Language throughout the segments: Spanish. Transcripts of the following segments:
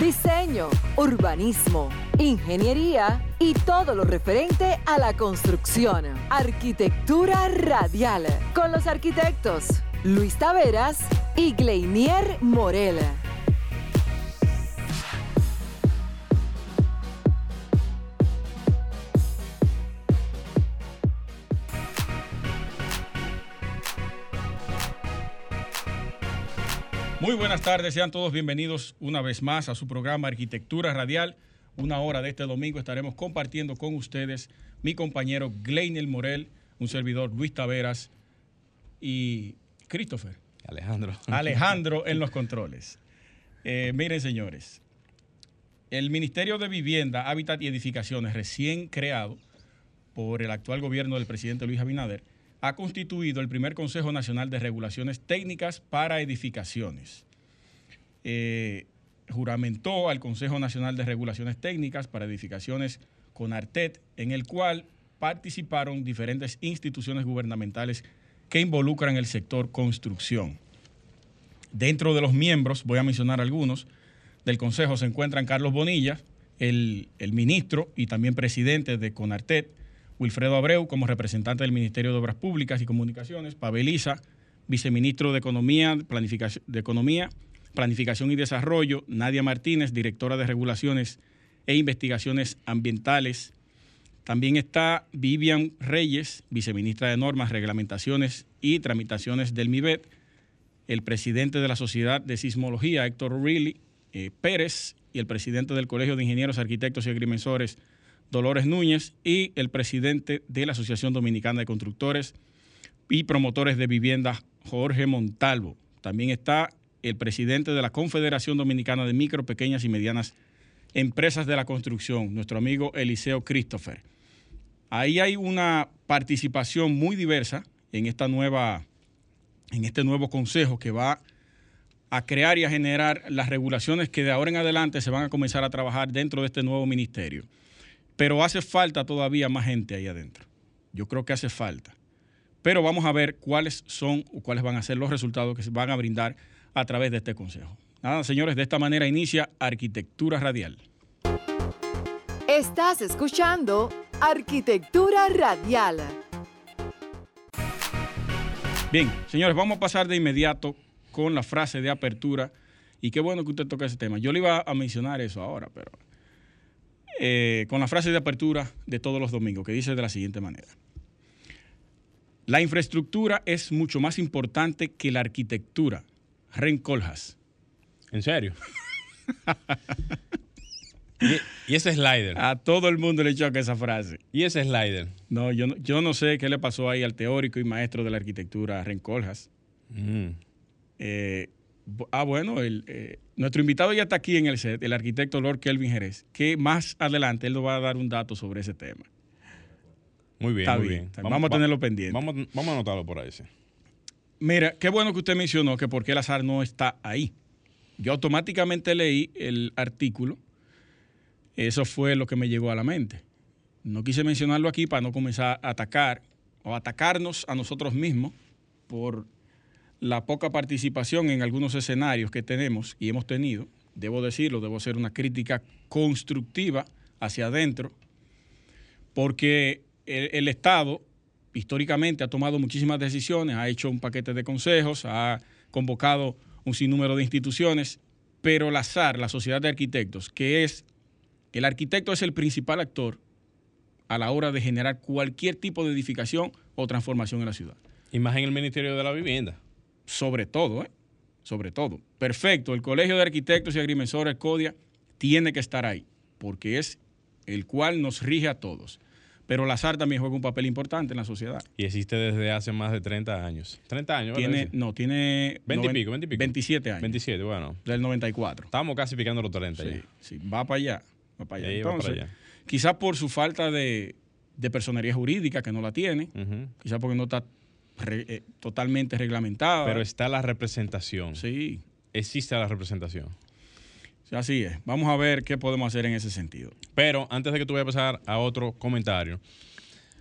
Diseño, Urbanismo, Ingeniería y todo lo referente a la construcción. Arquitectura Radial, con los arquitectos Luis Taveras y Gleinier Morel. Muy buenas tardes, sean todos bienvenidos una vez más a su programa Arquitectura Radial. Una hora de este domingo estaremos compartiendo con ustedes mi compañero Gleinel Morel, un servidor Luis Taveras y Christopher. Alejandro. Alejandro en los controles. Eh, miren, señores, el Ministerio de Vivienda, Hábitat y Edificaciones, recién creado por el actual gobierno del presidente Luis Abinader, ha constituido el primer Consejo Nacional de Regulaciones Técnicas para Edificaciones. Eh, juramentó al Consejo Nacional de Regulaciones Técnicas para Edificaciones con Artet, en el cual participaron diferentes instituciones gubernamentales que involucran el sector construcción. Dentro de los miembros, voy a mencionar algunos, del Consejo se encuentran Carlos Bonilla, el, el ministro y también presidente de CONARTET, Wilfredo Abreu como representante del Ministerio de Obras Públicas y Comunicaciones, Pabeliza, viceministro de Economía, Planificación, de Economía, Planificación y Desarrollo, Nadia Martínez, directora de Regulaciones e Investigaciones Ambientales. También está Vivian Reyes, viceministra de Normas, Reglamentaciones y Tramitaciones del MIBET, el presidente de la Sociedad de Sismología, Héctor Reilly eh, Pérez, y el presidente del Colegio de Ingenieros, Arquitectos y Agrimensores, Dolores Núñez, y el presidente de la Asociación Dominicana de Constructores y Promotores de Vivienda, Jorge Montalvo. También está el presidente de la Confederación Dominicana de Micro, Pequeñas y Medianas Empresas de la Construcción, nuestro amigo Eliseo Christopher. Ahí hay una participación muy diversa en esta nueva, en este nuevo consejo que va a crear y a generar las regulaciones que de ahora en adelante se van a comenzar a trabajar dentro de este nuevo ministerio. Pero hace falta todavía más gente ahí adentro. Yo creo que hace falta. Pero vamos a ver cuáles son o cuáles van a ser los resultados que se van a brindar a través de este consejo. Nada, señores, de esta manera inicia Arquitectura Radial. Estás escuchando Arquitectura Radial. Bien, señores, vamos a pasar de inmediato con la frase de apertura. Y qué bueno que usted toque ese tema. Yo le iba a mencionar eso ahora, pero eh, con la frase de apertura de todos los domingos, que dice de la siguiente manera. La infraestructura es mucho más importante que la arquitectura. Ren Coljas. ¿En serio? ¿Y, y, ese slider? A todo el mundo le choca esa frase. ¿Y ese slider? No, yo no, yo no sé qué le pasó ahí al teórico y maestro de la arquitectura, Ren Coljas. Mm. Eh, ah, bueno, el, eh, nuestro invitado ya está aquí en el set, el arquitecto Lord Kelvin Jerez, que más adelante él nos va a dar un dato sobre ese tema. Muy bien, Está muy bien. bien. Está bien. Vamos a tenerlo pendiente. Vamos, vamos a anotarlo por ahí, sí. Mira, qué bueno que usted mencionó que por qué el azar no está ahí. Yo automáticamente leí el artículo. Eso fue lo que me llegó a la mente. No quise mencionarlo aquí para no comenzar a atacar o atacarnos a nosotros mismos por la poca participación en algunos escenarios que tenemos y hemos tenido. Debo decirlo, debo hacer una crítica constructiva hacia adentro, porque el, Estado históricamente ha tomado muchísimas decisiones, ha hecho un paquete de consejos, ha convocado un sinnúmero de instituciones, pero la SAR, la Sociedad de Arquitectos, que es, el arquitecto es el principal actor a la hora de generar cualquier tipo de edificación o transformación en la ciudad. Y más en el Ministerio de la Vivienda. Sobre todo, ¿eh? Sobre todo. Perfecto, el Colegio de Arquitectos y Agrimensores, CODIA, tiene que estar ahí, porque es el cual nos rige a todos pero la SAR también juega un papel importante en la sociedad. Y existe desde hace más de 30 años. 30 años, Tiene, no, tiene 20 y pico, 20 y pico. 27 años. 27, bueno. Del 94. Estamos casi picando los 30 Sí, ya. sí, va para allá. Va para allá. Va para allá. quizás por su falta de, de personería jurídica que no la tiene, quizás porque no está re- eh, totalmente reglamentada. Pero está la representación. sí, Existe la representación. sí, así es. Vamos a ver qué podemos hacer en ese sentido. Pero antes de que tú vayas a pasar a otro comentario,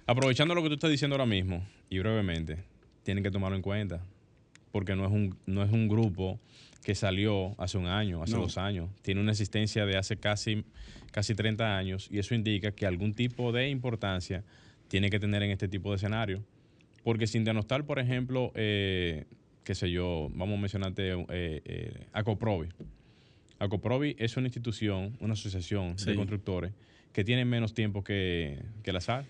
aprovechando lo que tú estás diciendo ahora mismo y brevemente, tienen que tomarlo en cuenta. Porque no es un, no es un grupo que salió hace un año, hace No. dos años. Tiene una existencia de hace casi, casi 30 años y eso indica que algún tipo de importancia tiene que tener en este tipo de escenario. Porque sin denostar, por ejemplo, eh, qué sé yo, vamos a mencionarte eh, eh, Acoprovi. Acoprovi es una institución, una asociación de constructores que tiene menos tiempo que, que la SAR.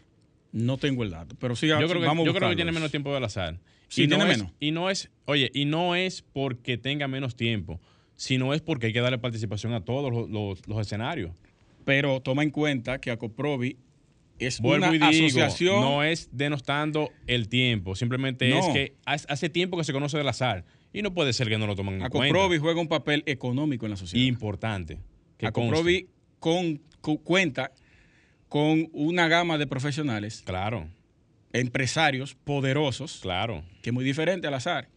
No tengo el dato, pero sí, Yo creo, que, vamos yo creo que tiene menos tiempo de la SAR. Sí, y no tiene es, menos. Y no es, oye, y no es porque tenga menos tiempo, sino es porque hay que darle participación a todos los, los- los escenarios. Pero toma en cuenta que Acoprovi es Vuelvo una y digo, asociación. no es denostando el tiempo, simplemente es que hace tiempo que se conoce de la SAR y no puede ser que no lo tomen en cuenta. Acoprovi juega un papel económico en la sociedad. Importante. que con, cu- cuenta con una gama de profesionales. Claro, empresarios poderosos, claro. que es muy diferente al azar.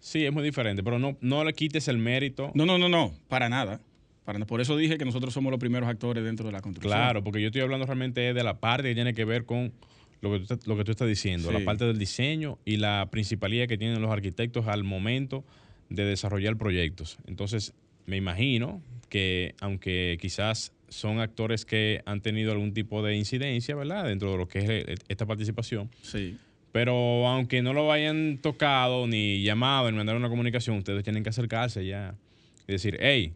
Sí, es muy diferente, pero no, no le quites el mérito. No, no, no, no, para nada. Para, por eso dije que nosotros somos los primeros actores dentro de la construcción. Claro, porque yo estoy hablando realmente de la parte que tiene que ver con lo que tú, estás- lo que tú estás diciendo, Sí. la parte del diseño y la principalía que tienen los arquitectos al momento de desarrollar proyectos. Entonces, me imagino que aunque quizás son actores que han tenido algún tipo de incidencia, ¿verdad? Dentro de lo que es eh, esta participación, Sí. pero aunque no lo hayan tocado ni llamado ni mandar una comunicación, ustedes tienen que acercarse ya y decir, hey,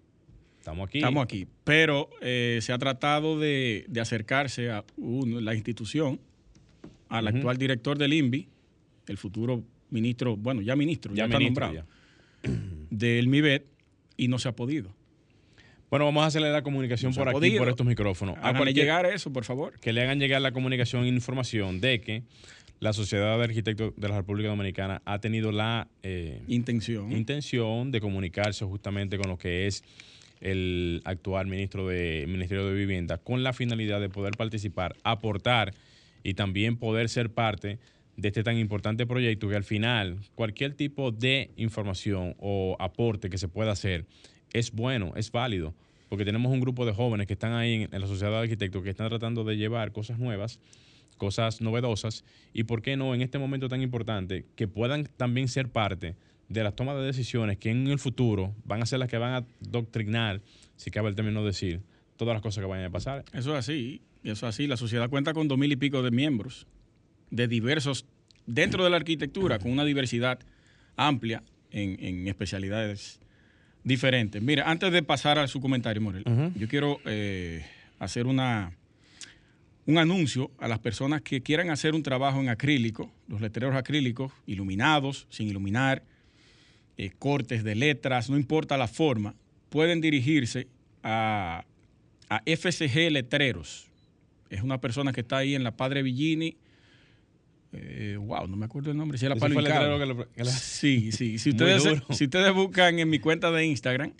estamos aquí. Estamos aquí. Pero eh, se ha tratado de, de acercarse a la institución, al actual director del INVI, el futuro ministro, bueno, ya ministro, ya, Ya está nombrado, ya. del MIBET, y no se ha podido. Bueno, vamos a hacerle la comunicación No por aquí, podido. por estos micrófonos. A Háganle cualquier- llegar eso, por favor. que le hagan llegar la comunicación e información de que la Sociedad de Arquitectos de la República Dominicana ha tenido la eh, Intención. intención de comunicarse justamente con lo que es el actual ministro de Ministerio de Vivienda con la finalidad de poder participar, aportar y también poder ser parte de este tan importante proyecto que al final cualquier tipo de información o aporte que se pueda hacer es bueno, es válido, porque tenemos un grupo de jóvenes que están ahí en, la sociedad de arquitectos que están tratando de llevar cosas nuevas, cosas novedosas y por qué no en este momento tan importante que puedan también ser parte de las tomas de decisiones que en el futuro van a ser las que van a doctrinar, si cabe el término decir, todas las cosas que vayan a pasar. Eso es así. Eso es así. La sociedad cuenta con dos mil y pico de miembros, de diversos, dentro de la arquitectura, con una diversidad amplia en, en especialidades diferentes. Mira, antes de pasar a su comentario, Morel, yo quiero eh, hacer una, un anuncio a las personas que quieran hacer un trabajo en acrílico, los letreros acrílicos, iluminados, sin iluminar, eh, cortes de letras, no importa la forma, pueden dirigirse a, a FCG Letreros. Es una persona que está ahí en la Padre Villini. eh, wow, no me acuerdo el nombre. Si es la Sí, sí. Si ustedes, si ustedes buscan en mi cuenta de Instagram,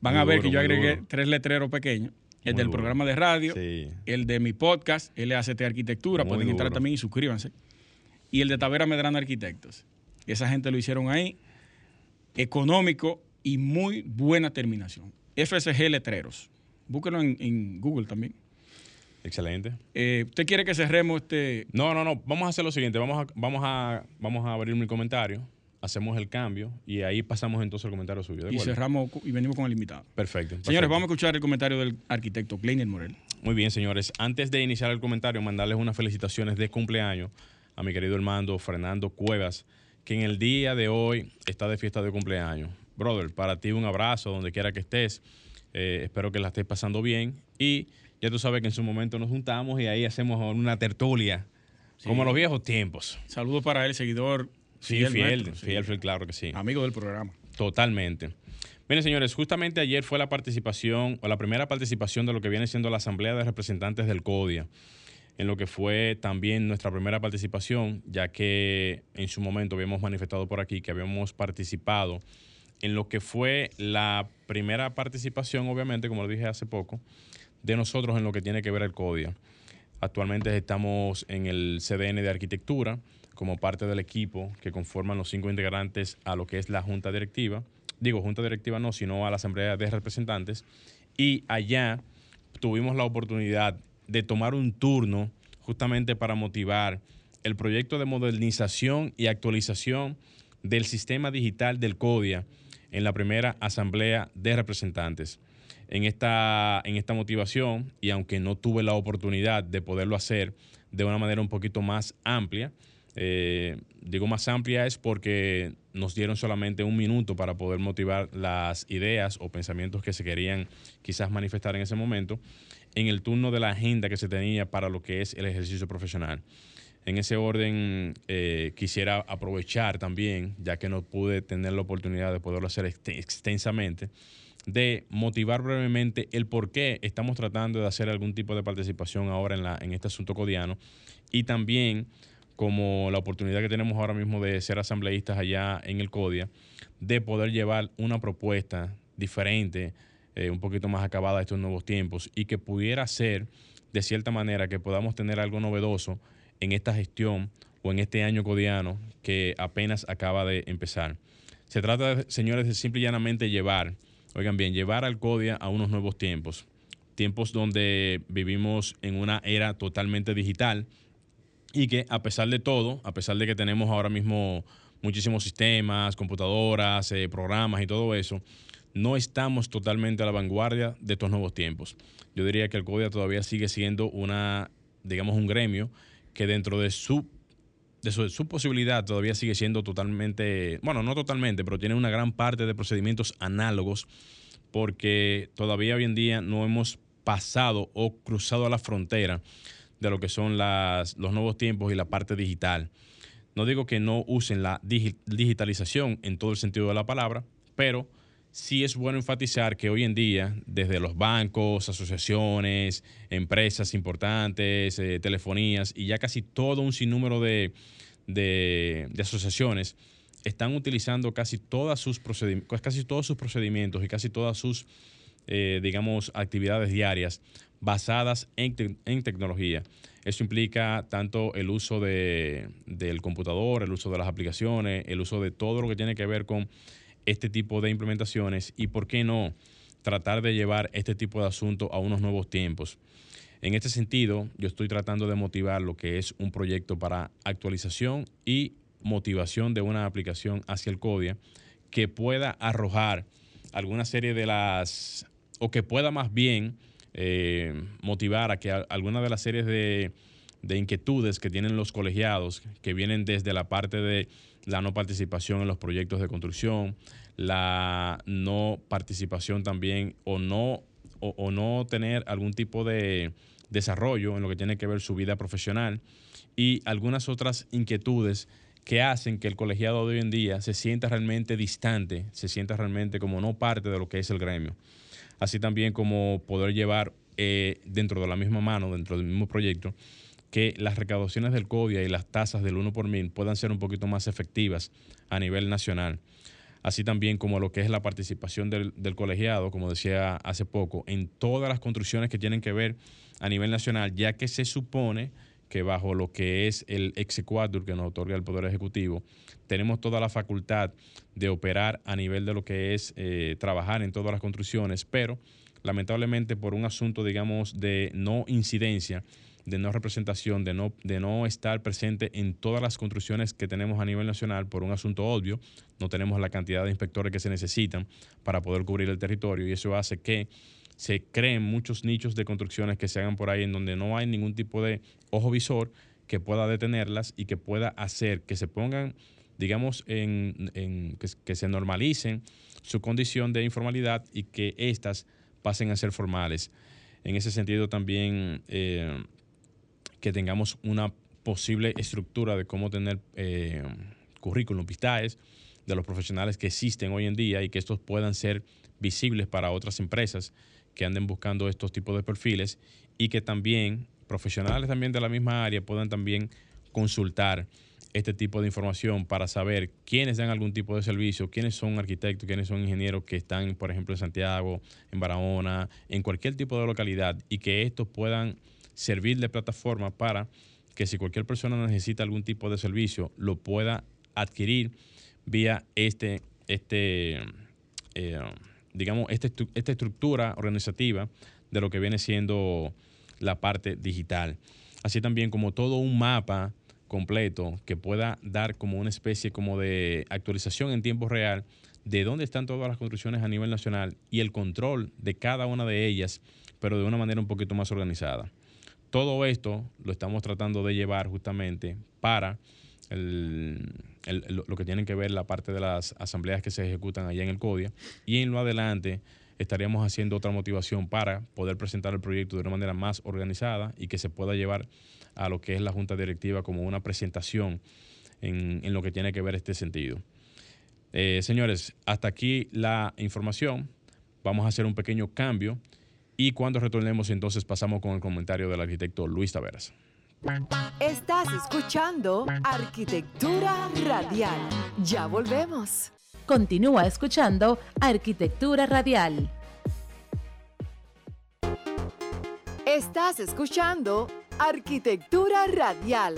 van Muy a ver duro, que yo agregué duro. tres letreros pequeños. El Muy del duro. programa de radio, Sí. el de mi podcast, LACT Arquitectura, Muy pueden entrar también y suscríbanse. Y el de Tavera Medrano Arquitectos. Esa gente lo hicieron ahí, económico y muy buena terminación. FSG Letreros. Búsquenlo en, en Google también. Excelente. Eh, ¿Usted quiere que cerremos este? No, no, no. Vamos a hacer lo siguiente. Vamos a, vamos a, vamos a abrir mi comentario, hacemos el cambio y ahí pasamos entonces al comentario suyo. ¿de Y cerramos y venimos con el invitado. Perfecto. Señores, perfecto. vamos a escuchar el comentario del arquitecto Kleiner Morel. Muy bien, señores. Antes de iniciar el comentario, mandarles unas felicitaciones de cumpleaños a mi querido hermano Fernando Cuevas, que en el día de hoy está de fiesta de cumpleaños. Brother, para ti un abrazo donde quiera que estés. Eh, espero que la estés pasando bien. Y ya tú sabes que en su momento nos juntamos y ahí hacemos una tertulia, como en los viejos tiempos. Saludos para él, seguidor. Sí, fiel, fiel, nuestro, sí. fiel, fiel, claro que sí. Amigo del programa. Totalmente. Miren, señores, justamente ayer fue la participación, o la primera participación de lo que viene siendo la Asamblea de Representantes del CODIA, en lo que fue también nuestra primera participación, ya que en su momento habíamos manifestado por aquí que habíamos participado en lo que fue la primera participación, obviamente, como lo dije hace poco, de nosotros en lo que tiene que ver el CODIA. Actualmente estamos en el CDN de Arquitectura como parte del equipo que conforman los cinco integrantes a lo que es la Junta Directiva. Digo, Junta Directiva no, sino a la Asamblea de Representantes. Y allá tuvimos la oportunidad de tomar un turno justamente para motivar el proyecto de modernización y actualización del sistema digital del CODIA en la primera Asamblea de Representantes. En esta, en esta motivación, y aunque no tuve la oportunidad de poderlo hacer de una manera un poquito más amplia, eh, digo más amplia es porque nos dieron solamente un minuto para poder motivar las ideas o pensamientos que se querían quizás manifestar en ese momento en el turno de la agenda que se tenía para lo que es el ejercicio profesional. En ese orden, eh, quisiera aprovechar también, ya que no pude tener la oportunidad de poderlo hacer extensamente, de motivar brevemente el por qué estamos tratando de hacer algún tipo de participación ahora en, en este asunto codiano y también como la oportunidad que tenemos ahora mismo de ser asambleístas allá en el CODIA, de poder llevar una propuesta diferente, eh, un poquito más acabada estos nuevos tiempos y que pudiera ser de cierta manera que podamos tener algo novedoso en esta gestión o en este año codiano que apenas acaba de empezar. Se trata, señores, de simple y llanamente llevar, oigan bien, llevar al CODIA a unos nuevos tiempos, tiempos donde vivimos en una era totalmente digital y que a pesar de todo, a pesar de que tenemos ahora mismo muchísimos sistemas, computadoras, eh, programas y todo eso, no estamos totalmente a la vanguardia de estos nuevos tiempos. Yo diría que el CODIA todavía sigue siendo una, digamos, un gremio que dentro de su, de su, posibilidad todavía sigue siendo totalmente, bueno, no totalmente, pero tiene una gran parte de procedimientos análogos porque todavía hoy en día no hemos pasado o cruzado a la frontera de lo que son las, los nuevos tiempos y la parte digital. No digo que no usen la digitalización en todo el sentido de la palabra, pero sí es bueno enfatizar que hoy en día, desde los bancos, asociaciones, empresas importantes, eh, telefonías y ya casi todo un sinnúmero de, asociaciones, están utilizando casi, todas sus casi todos sus procedimientos y casi todas sus, eh, digamos, actividades diarias basadas en, tecnología. Eso implica tanto el uso de, del computador, el uso de las aplicaciones, el uso de todo lo que tiene que ver con este tipo de implementaciones y, ¿por qué no?, tratar de llevar este tipo de asuntos a unos nuevos tiempos. En este sentido, yo estoy tratando de motivar lo que es un proyecto para actualización y motivación de una aplicación hacia el CODIA que pueda arrojar alguna serie de las, o que pueda más bien eh, motivar a que alguna de las series de, de inquietudes que tienen los colegiados, que vienen desde la parte de la no participación en los proyectos de construcción, la no participación también o no, o, no tener algún tipo de desarrollo en lo que tiene que ver su vida profesional y algunas otras inquietudes que hacen que el colegiado de hoy en día se sienta realmente distante, se sienta realmente como no parte de lo que es el gremio. Así también como poder llevar eh, dentro de la misma mano, dentro del mismo proyecto, que las recaudaciones del CODIA y las tasas del 1 por mil puedan ser un poquito más efectivas a nivel nacional. Así también como lo que es la participación del, colegiado, como decía hace poco, en todas las construcciones que tienen que ver a nivel nacional, ya que se supone que bajo lo que es el exequatur que nos otorga el Poder Ejecutivo, tenemos toda la facultad de operar a nivel de lo que es eh, trabajar en todas las construcciones, pero lamentablemente por un asunto, digamos, de no incidencia, de no representación, de no, de no estar presente en todas las construcciones que tenemos a nivel nacional por un asunto obvio. No tenemos la cantidad de inspectores que se necesitan para poder cubrir el territorio y eso hace que se creen muchos nichos de construcciones que se hagan por ahí en donde no hay ningún tipo de ojo visor que pueda detenerlas y que pueda hacer que se pongan, digamos, en, que, se normalicen su condición de informalidad y que éstas pasen a ser formales. En ese sentido también eh, que tengamos una posible estructura de cómo tener eh, currículum pistaes de los profesionales que existen hoy en día y que estos puedan ser visibles para otras empresas que anden buscando estos tipos de perfiles y que también profesionales también de la misma área puedan también consultar este tipo de información para saber quiénes dan algún tipo de servicio, quiénes son arquitectos, quiénes son ingenieros que están, por ejemplo, en Santiago, en Barahona, en cualquier tipo de localidad y que estos puedan servir de plataforma para que si cualquier persona necesita algún tipo de servicio, lo pueda adquirir vía este, este eh, digamos, este, esta estructura organizativa de lo que viene siendo la parte digital. Así también como todo un mapa completo que pueda dar como una especie como de actualización en tiempo real de dónde están todas las construcciones a nivel nacional y el control de cada una de ellas, pero de una manera un poquito más organizada. Todo esto lo estamos tratando de llevar justamente para lo que tienen que ver la parte de las asambleas que se ejecutan allá en el CODIA y en lo adelante estaríamos haciendo otra motivación para poder presentar el proyecto de una manera más organizada y que se pueda llevar a lo que es la Junta Directiva como una presentación en, lo que tiene que ver este sentido. Eh, señores, hasta aquí la información. Vamos a hacer un pequeño cambio y cuando retornemos entonces pasamos con el comentario del arquitecto Luis Taveras. Estás escuchando Arquitectura Radial. Ya volvemos. Continúa escuchando Arquitectura Radial. Estás escuchando Arquitectura Radial.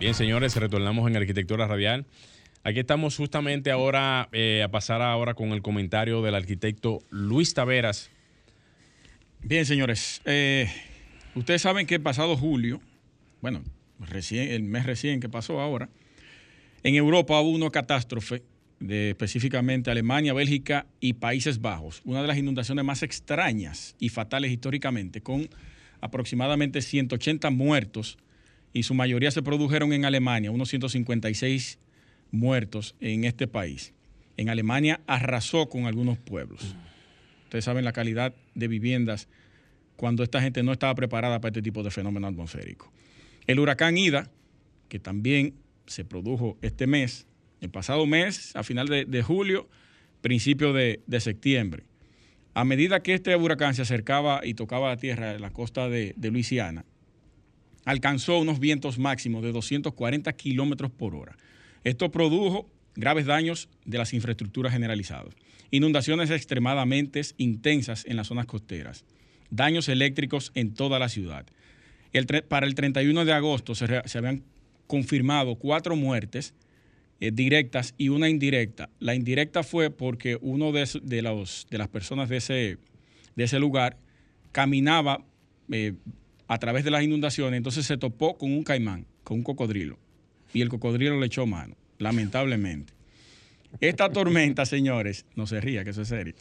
Bien, señores, retornamos en Arquitectura Radial. Aquí estamos justamente ahora eh, a pasar ahora con el comentario del arquitecto Luis Taveras. Bien, señores, eh, ustedes saben que el pasado julio, bueno, recién, el mes recién que pasó ahora, en Europa hubo una catástrofe de específicamente Alemania, Bélgica y Países Bajos, una de las inundaciones más extrañas y fatales históricamente, con aproximadamente 180 muertos y su mayoría se produjeron en Alemania, unos 156 muertos en este país. En Alemania arrasó con algunos pueblos. Ustedes saben la calidad de viviendas cuando esta gente no estaba preparada para este tipo de fenómeno atmosférico. El huracán Ida, que también se produjo este mes, el pasado mes, a final de, julio, principio de, septiembre. A medida que este huracán se acercaba y tocaba la tierra en la costa de, Luisiana, alcanzó unos vientos máximos de 240 kilómetros por hora. Esto produjo graves daños de las infraestructuras generalizadas, inundaciones extremadamente intensas en las zonas costeras, daños eléctricos en toda la ciudad. para el 31 de agosto se, habían confirmado cuatro muertes eh, directas y una indirecta. La indirecta fue porque uno de, los, de las personas de ese, de ese lugar caminaba eh, a través de las inundaciones, entonces se topó con un caimán, con un cocodrilo y el cocodrilo le echó mano, lamentablemente. Esta tormenta, señores, no se ría, que eso es serio.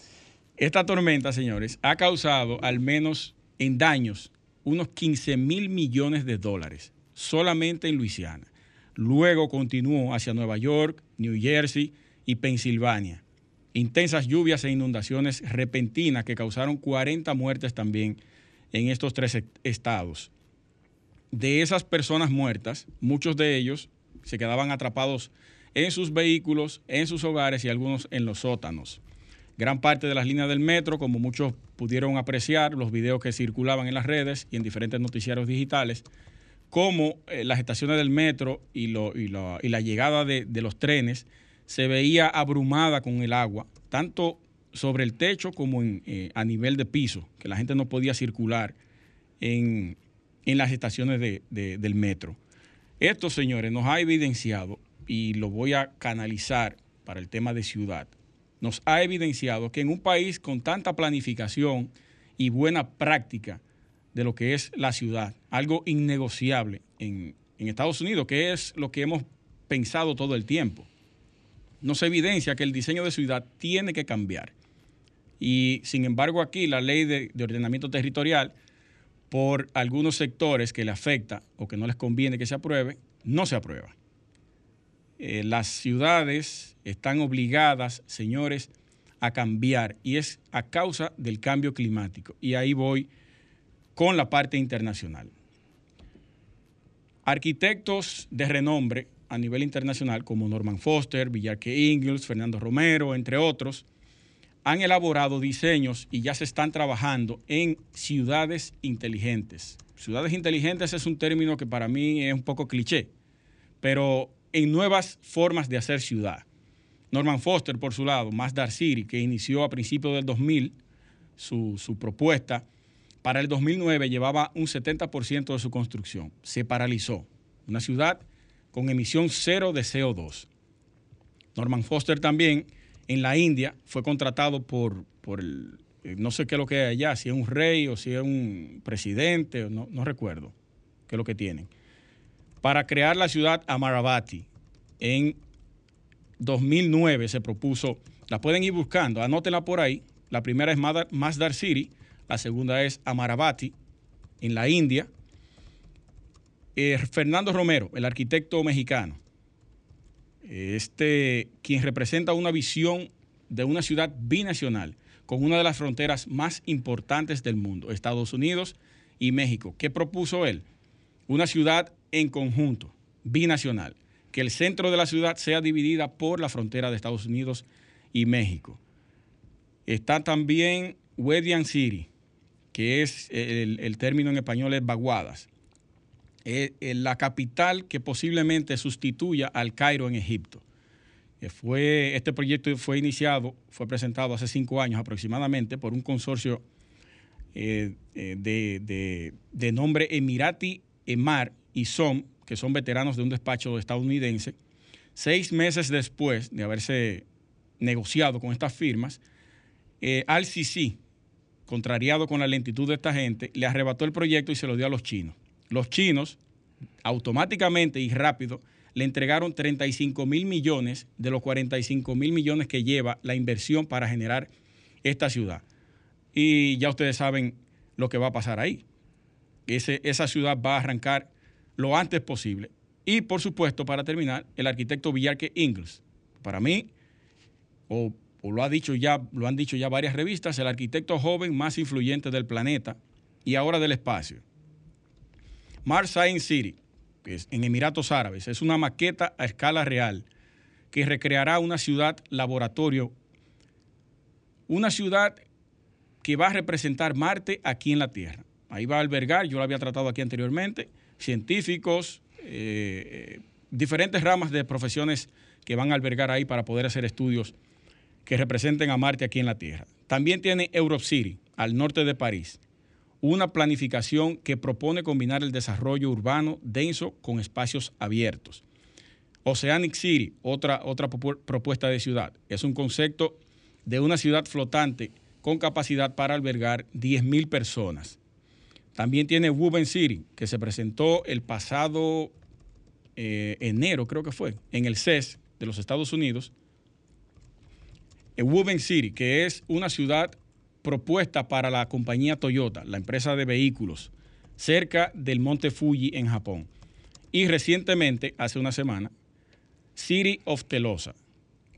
Esta tormenta, señores, ha causado al menos en daños unos 15 mil millones de dólares solamente en Luisiana. Luego continuó hacia Nueva York, New Jersey y Pensilvania. Intensas lluvias e inundaciones repentinas que causaron 40 muertes también en estos tres estados. De esas personas muertas, muchos de ellos se quedaban atrapados en sus vehículos, en sus hogares y algunos en los sótanos. Gran parte de las líneas del metro, como muchos pudieron apreciar, los videos que circulaban en las redes y en diferentes noticiarios digitales, como eh, las estaciones del metro y, la llegada de, los trenes se veía abrumada con el agua, tanto sobre el techo como eh, a nivel de piso, que la gente no podía circular en, las estaciones del metro. Esto, señores, nos ha evidenciado, y lo voy a canalizar para el tema de ciudad, nos ha evidenciado que en un país con tanta planificación y buena práctica de lo que es la ciudad, algo innegociable en, Estados Unidos, que es lo que hemos pensado todo el tiempo, nos evidencia que el diseño de ciudad tiene que cambiar. Y sin embargo aquí la ley de ordenamiento territorial por algunos sectores que le afecta o que no les conviene que se apruebe, no se aprueba. Eh, las ciudades están obligadas, señores, a cambiar y es a causa del cambio climático. Y ahí voy con la parte internacional. Arquitectos de renombre a nivel internacional como Norman Foster, Villarque Ingles, Fernando Romero, entre otros, han elaborado diseños y ya se están trabajando en ciudades inteligentes. Ciudades inteligentes es un término que para mí es un poco cliché, pero en nuevas formas de hacer ciudad. Norman Foster, por su lado, Masdar City, que inició a principios del 2000 su, su propuesta, para el 2009 llevaba un 70% de su construcción. Se paralizó. Una ciudad con emisión cero de CO2. Norman Foster también en la India fue contratado por, por el, eh, no sé qué es lo que hay allá, si es un rey o si es un presidente, no, no recuerdo qué es lo que tienen, para crear la ciudad Amaravati. En 2009 se propuso, la pueden ir buscando, anótenla por ahí. La primera es Masdar City, la segunda es Amaravati, en la India. Eh, Fernando Romero, el arquitecto mexicano, este, quien representa una visión de una ciudad binacional con una de las fronteras más importantes del mundo, Estados Unidos y México. ¿Qué propuso él? Una ciudad en conjunto, binacional, que el centro de la ciudad sea dividida por la frontera de Estados Unidos y México. Está también Wedian City, que es el, el término en español es Baguadas, eh, la capital que posiblemente sustituya al Cairo en Egipto. Eh, fue, este proyecto fue iniciado, fue presentado hace cinco años aproximadamente por un consorcio eh, de, de, nombre Emirati Emar y SOM, que son veteranos de un despacho estadounidense. Seis meses después de haberse negociado con estas firmas, Al-Sisi, contrariado con la lentitud de esta gente, le arrebató el proyecto y se lo dio a los chinos los chinos automáticamente y rápido le entregaron 35 mil millones de los 45 mil millones que lleva la inversión para generar esta ciudad. Y ya ustedes saben lo que va a pasar ahí. esa ciudad va a arrancar lo antes posible. Y por supuesto, para terminar, el arquitecto Villarque Ingles. Para mí, o, lo, ha dicho ya, lo han dicho ya varias revistas, el arquitecto joven más influyente del planeta y ahora del espacio. Marsain City, que es en Emiratos Árabes, es una maqueta a escala real que recreará una ciudad laboratorio, una ciudad que va a representar Marte aquí en la Tierra. Ahí va a albergar, yo lo había tratado aquí anteriormente, científicos, eh, diferentes ramas de profesiones que van a albergar ahí para poder hacer estudios que representen a Marte aquí en la Tierra. También tiene Europe City, al norte de París, una planificación que propone combinar el desarrollo urbano denso con espacios abiertos. Oceanic City, otra, otra propuesta de ciudad, es un concepto de una ciudad flotante con capacidad para albergar 10.000 personas. También tiene Woven City, que se presentó el pasado eh, enero, creo que fue, en el CES de los Estados Unidos. Woven City, que es una ciudad propuesta para la compañía Toyota, la empresa de vehículos, cerca del Monte Fuji en Japón. Y recientemente, hace una semana, City of Telosa,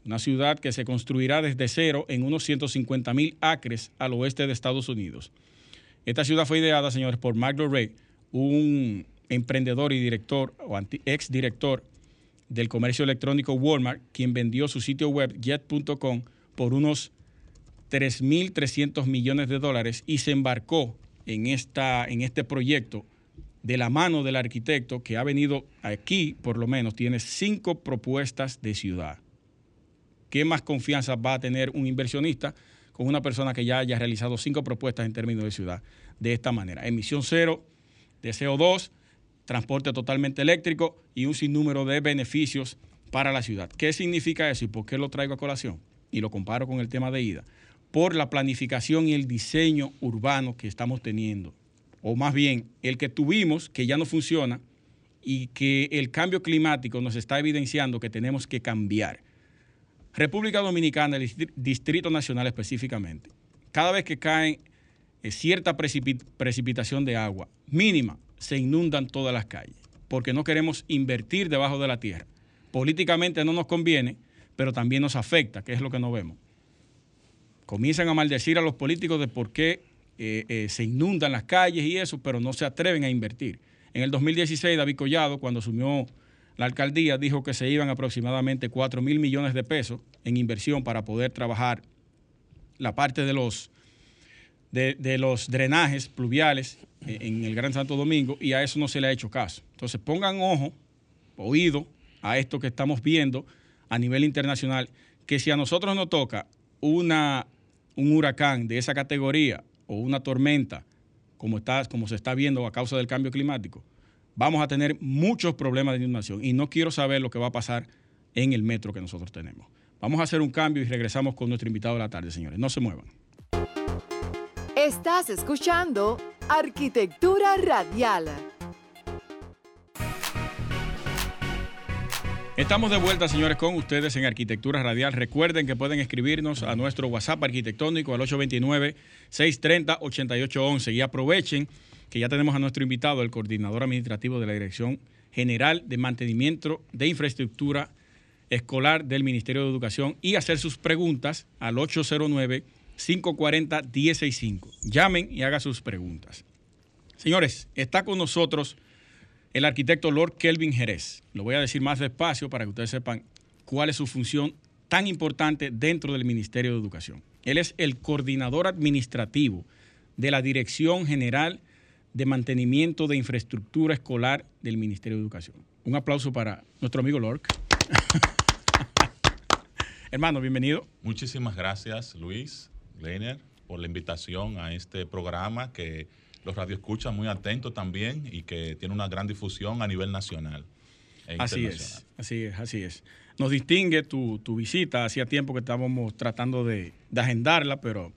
una ciudad que se construirá desde cero en unos 150 mil acres al oeste de Estados Unidos. Esta ciudad fue ideada, señores, por Mark Ray, un emprendedor y director o ex director del comercio electrónico Walmart, quien vendió su sitio web jet.com por unos 3.300 millones de dólares y se embarcó en, esta, en este proyecto de la mano del arquitecto que ha venido aquí, por lo menos, tiene cinco propuestas de ciudad. ¿Qué más confianza va a tener un inversionista con una persona que ya haya realizado cinco propuestas en términos de ciudad de esta manera? Emisión cero de CO2, transporte totalmente eléctrico y un sinnúmero de beneficios para la ciudad. ¿Qué significa eso y por qué lo traigo a colación? Y lo comparo con el tema de ida por la planificación y el diseño urbano que estamos teniendo, o más bien el que tuvimos, que ya no funciona, y que el cambio climático nos está evidenciando que tenemos que cambiar. República Dominicana, el Distrito Nacional específicamente, cada vez que cae eh, cierta precipitación de agua mínima, se inundan todas las calles, porque no queremos invertir debajo de la tierra. Políticamente no nos conviene, pero también nos afecta, que es lo que no vemos comienzan a maldecir a los políticos de por qué eh, eh, se inundan las calles y eso, pero no se atreven a invertir. En el 2016, David Collado, cuando asumió la alcaldía, dijo que se iban aproximadamente 4 mil millones de pesos en inversión para poder trabajar la parte de los, de, los drenajes pluviales eh, en el Gran Santo Domingo y a eso no se le ha hecho caso. Entonces pongan ojo, oído a esto que estamos viendo a nivel internacional que si a nosotros nos toca una, un huracán de esa categoría o una tormenta, como, está, como se está viendo a causa del cambio climático, vamos a tener muchos problemas de inundación y no quiero saber lo que va a pasar en el metro que nosotros tenemos. Vamos a hacer un cambio y regresamos con nuestro invitado de la tarde, señores. No se muevan. Estás escuchando Arquitectura Radial. Estamos de vuelta, señores, con ustedes en Arquitectura Radial. Recuerden que pueden escribirnos a nuestro WhatsApp arquitectónico al 829-630-8811 y aprovechen que ya tenemos a nuestro invitado, el coordinador administrativo de la Dirección General de Mantenimiento de Infraestructura Escolar del Ministerio de Educación y hacer sus preguntas al 809-540-165. Llamen y hagan sus preguntas. Señores, está con nosotros el arquitecto Lord Kelvin Jerez. Lo voy a decir más despacio para que ustedes sepan cuál es su función tan importante dentro del Ministerio de Educación. Él es el coordinador administrativo de la Dirección General de Mantenimiento de Infraestructura Escolar del Ministerio de Educación. Un aplauso para nuestro amigo Lord. Hermano, bienvenido. Muchísimas gracias, Luis, Leiner, por la invitación a este programa que los radioescuchan muy atentos también y que tiene una gran difusión a nivel nacional. E así es, así es, así es. Nos distingue tu, visita. Hacía tiempo que estábamos tratando de, agendarla, pero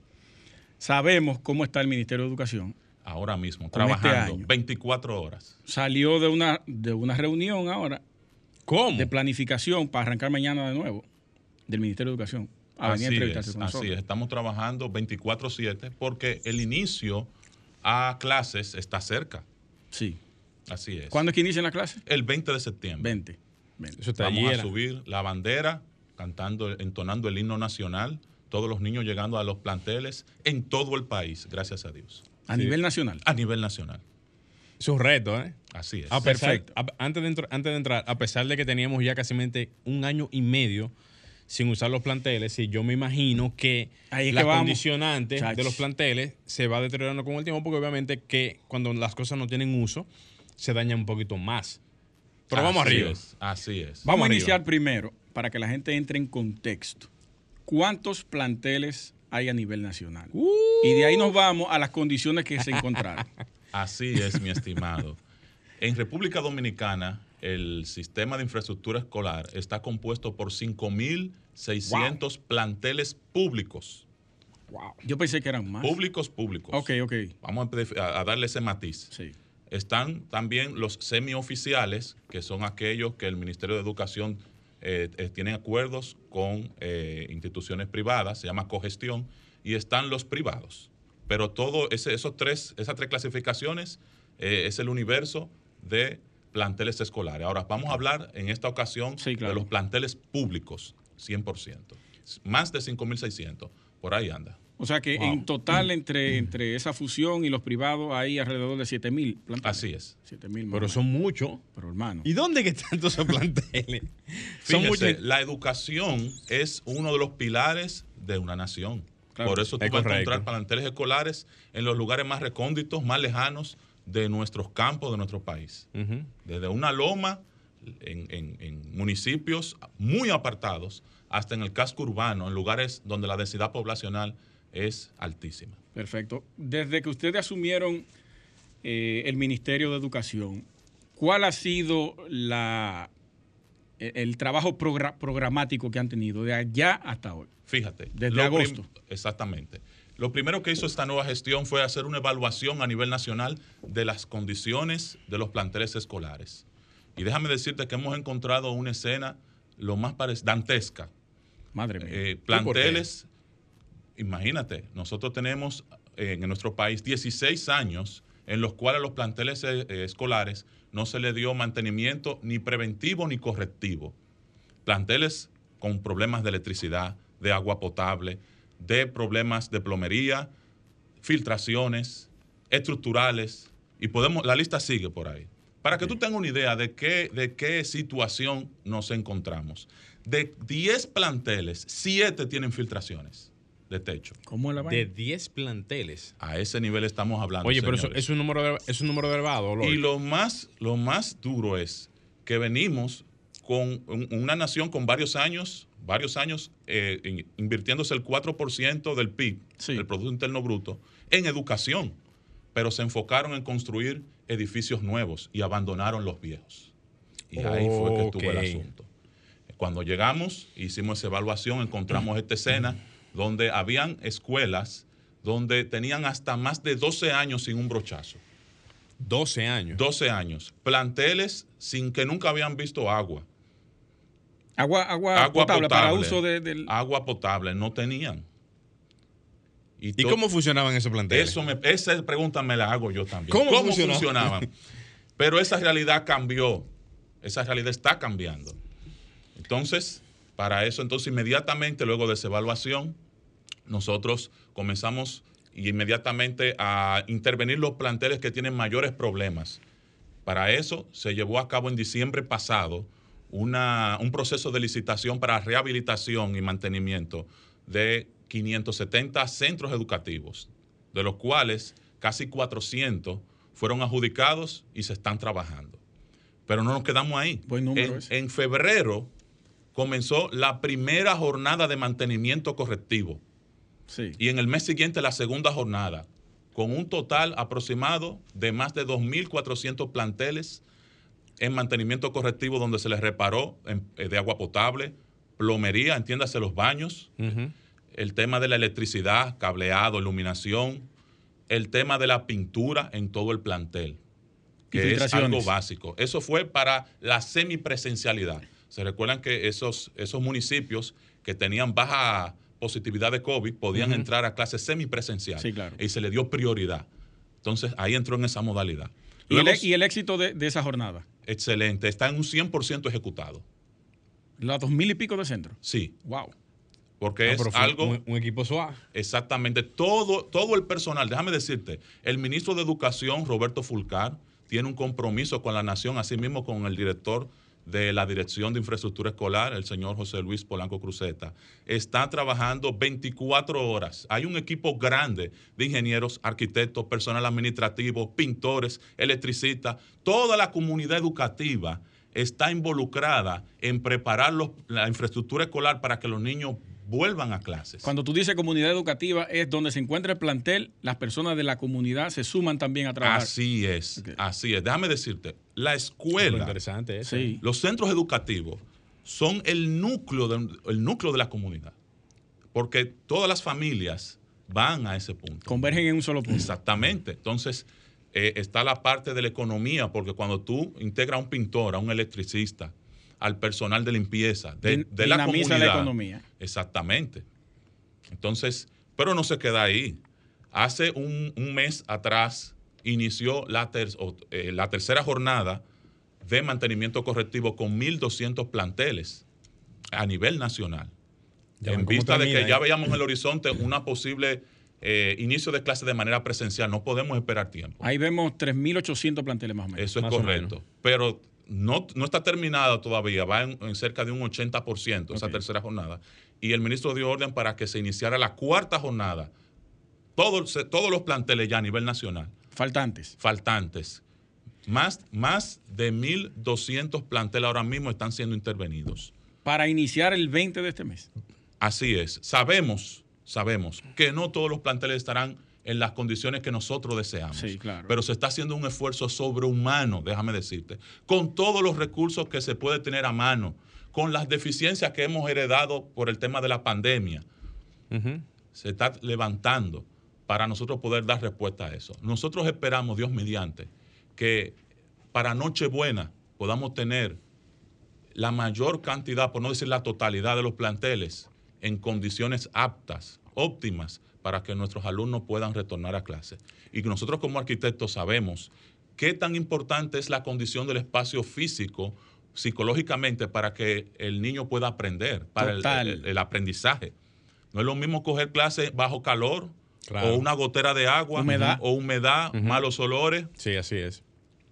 sabemos cómo está el Ministerio de Educación. Ahora mismo, este trabajando 24 horas. Salió de una, de una reunión ahora. ¿Cómo? De planificación para arrancar mañana de nuevo del Ministerio de Educación. así es, así es, estamos trabajando 24/7 porque el inicio a clases está cerca. Sí. Así es. ¿Cuándo es que inician las clases? El 20 de septiembre. 20. Vamos a subir la bandera, cantando, entonando el himno nacional, todos los niños llegando a los planteles en todo el país, gracias a Dios. ¿A nivel nacional? A nivel nacional. Es un reto, ¿eh? Así es. Perfecto. antes, de, antes de entrar, a pesar de que teníamos ya casi un año y medio sin usar los planteles y yo me imagino que la condicionante de los planteles se va deteriorando con el tiempo porque obviamente que cuando las cosas no tienen uso se daña un poquito más. Pero vamos arriba. así es. Vamos, a iniciar primero para que la gente entre en contexto. ¿Cuántos planteles hay a nivel nacional? Uh. Y de ahí nos vamos a las condiciones que se encontraron. Así es, mi estimado. En República Dominicana el sistema de infraestructura escolar está compuesto por 5.600 planteles públicos. Wow. Yo pensé que eran más. Públicos, públicos. Ok, ok. Vamos a, darle ese matiz. Sí. Están también los semioficiales, que son aquellos que el Ministerio de Educación eh, eh, tiene acuerdos con eh, instituciones privadas, se llama cogestión, y están los privados. Pero todo ese, esos tres, esas tres clasificaciones es el universo de planteles escolares. Ahora, vamos a hablar en esta ocasión de los planteles públicos, 100%. Más de 5.600, por ahí anda. O sea que en total entre, entre esa fusión y los privados hay alrededor de 7.000 planteles. Así es. Pero son muchos. Pero hermano. ¿Y dónde que están todos esos planteles? Fíjese, la educación es uno de los pilares de una nación. Por eso tú vas a encontrar planteles escolares en los lugares más recónditos, más lejanos, de nuestros campos, de nuestro país. Desde una loma en, municipios muy apartados hasta en el casco urbano, en lugares donde la densidad poblacional es altísima. Perfecto. Desde que ustedes asumieron eh, el Ministerio de Educación, ¿cuál ha sido la, e, el trabajo programático que han tenido de allá hasta hoy? Fíjate. Desde agosto. Exactamente. Lo primero que hizo esta nueva gestión fue hacer una evaluación a nivel nacional de las condiciones de los planteles escolares. Y déjame decirte que hemos encontrado una escena lo más dantesca. Madre mía. Eh, planteles, imagínate, nosotros tenemos eh, en nuestro país 16 años en los cuales a los planteles eh, escolares no se le dio mantenimiento ni preventivo ni correctivo. Planteles con problemas de electricidad, de agua potable, de problemas de plomería, filtraciones, estructurales, y podemos, la lista sigue por ahí. Para que tú tengas una idea de qué, de qué situación nos encontramos. De 10 planteles, 7 tienen filtraciones de techo. ¿Cómo la De 10 planteles. A ese nivel estamos hablando. Oye, pero eso es un número, es un número elevado. Y lo más, lo más duro es que venimos con una nación con varios años varios años eh, in- invirtiéndose el 4% del PIB, Sí. del Producto Interno Bruto, en educación, pero se enfocaron en construir edificios nuevos y abandonaron los viejos. Y ahí fue que estuvo el asunto. Cuando llegamos, hicimos esa evaluación, encontramos esta escena donde habían escuelas donde tenían hasta más de 12 años sin un brochazo. 12 años. 12 años. Planteles sin que nunca habían visto agua. Agua, agua, Agua potable, para potable. uso de- del... Agua potable no tenían. ¿Y cómo funcionaban esos planteles? Eso me, esa pregunta me la hago yo también. ¿Cómo funcionaba? funcionaban? Pero esa realidad cambió. Esa realidad está cambiando. Entonces, para eso, entonces inmediatamente luego de esa evaluación, nosotros comenzamos inmediatamente a intervenir los planteles que tienen mayores problemas. Para eso se llevó a cabo en diciembre pasado una- un proceso de licitación para rehabilitación y mantenimiento de 570 centros educativos, de los cuales casi 400 fueron adjudicados y se están trabajando. Pero no nos quedamos ahí. Buen número en, en febrero comenzó la primera jornada de mantenimiento correctivo Sí. y en el mes siguiente la segunda jornada, con un total aproximado de más de 2.400 planteles en mantenimiento correctivo donde se les reparó en- eh, de agua potable, plomería, entiéndase los baños, el tema de la electricidad, cableado, iluminación, el tema de la pintura en todo el plantel, que es algo básico. Eso fue para la semipresencialidad. Se recuerdan que esos, esos municipios que tenían baja positividad de COVID podían entrar a clases semipresenciales. Sí, claro. Y se le dio prioridad. Entonces ahí entró en esa modalidad. ¿Y el, y el éxito de, de esa jornada? Excelente, está en un 100% ejecutado. Los dos mil y pico de centro. Sí, Wow. porque Ah, es algo... Un, un equipo suave. Exactamente, todo, todo el personal, déjame decirte, el ministro de Educación, Roberto Fulcar, tiene un compromiso con la nación, así mismo con el director de la Dirección de Infraestructura Escolar, el señor José Luis Polanco Cruzeta. Está trabajando 24 horas. Hay un equipo grande de ingenieros, arquitectos, personal administrativo, pintores, electricistas. Toda la comunidad educativa está involucrada en preparar la infraestructura escolar para que los niños vuelvan a clases. Cuando tú dices comunidad educativa, es donde se encuentra el plantel, las personas de la comunidad se suman también a trabajar. Así es, así es. Déjame decirte, la escuela, interesante eso. Sí. los centros educativos son el núcleo, de, el núcleo de la comunidad, porque todas las familias van a ese punto. Convergen en un solo punto. Exactamente. Entonces, eh, está la parte de la economía, porque cuando tú integras a un pintor, a un electricista, al personal de limpieza, de, la comunidad. la economía. Exactamente. Entonces, pero no se queda ahí. Hace un, un mes atrás inició la, ter- o, eh, la tercera jornada de mantenimiento correctivo con 1.200 planteles a nivel nacional. Ya en vista de que ya ¿eh? veíamos en el horizonte una posible eh, inicio de clase de manera presencial, no podemos esperar tiempo. Ahí vemos 3.800 planteles más o menos. Eso es correcto. Pero no, no está terminada todavía, va en, en cerca de un 80% esa Ok. tercera jornada. Y el ministro dio orden para que se iniciara la cuarta jornada. Todos, todos los planteles ya a nivel nacional, Faltantes. faltantes. Más, más de 1.200 planteles ahora mismo están siendo intervenidos. Para iniciar el 20 de este mes. Así es. Sabemos, sabemos que no todos los planteles estarán en las condiciones que nosotros deseamos. Sí, claro. Pero se está haciendo un esfuerzo sobrehumano, déjame decirte, con todos los recursos que se puede tener a mano, con las deficiencias que hemos heredado por el tema de la pandemia. Se está levantando para nosotros poder dar respuesta a eso. Nosotros esperamos, Dios mediante, que para Nochebuena podamos tener la mayor cantidad, por no decir la totalidad de los planteles, en condiciones aptas, óptimas, para que nuestros alumnos puedan retornar a clase. Y que nosotros como arquitectos sabemos qué tan importante es la condición del espacio físico psicológicamente para que el niño pueda aprender, para el- Total. el- el aprendizaje. No es lo mismo coger clases bajo calor Claro. o una gotera de agua Humedad. o humedad, malos olores. Sí, así es.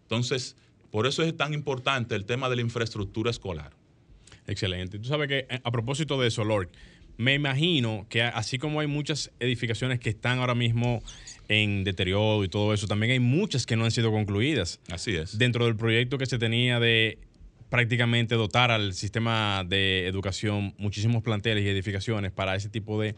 Entonces, por eso es tan importante el tema de la infraestructura escolar. Excelente. Tú sabes que eh, a propósito de eso, Lord, me imagino que así como hay muchas edificaciones que están ahora mismo en deterioro y todo eso, también hay muchas que no han sido concluidas. Así es. Dentro del proyecto que se tenía de prácticamente dotar al sistema de educación muchísimos planteles y edificaciones para ese tipo de,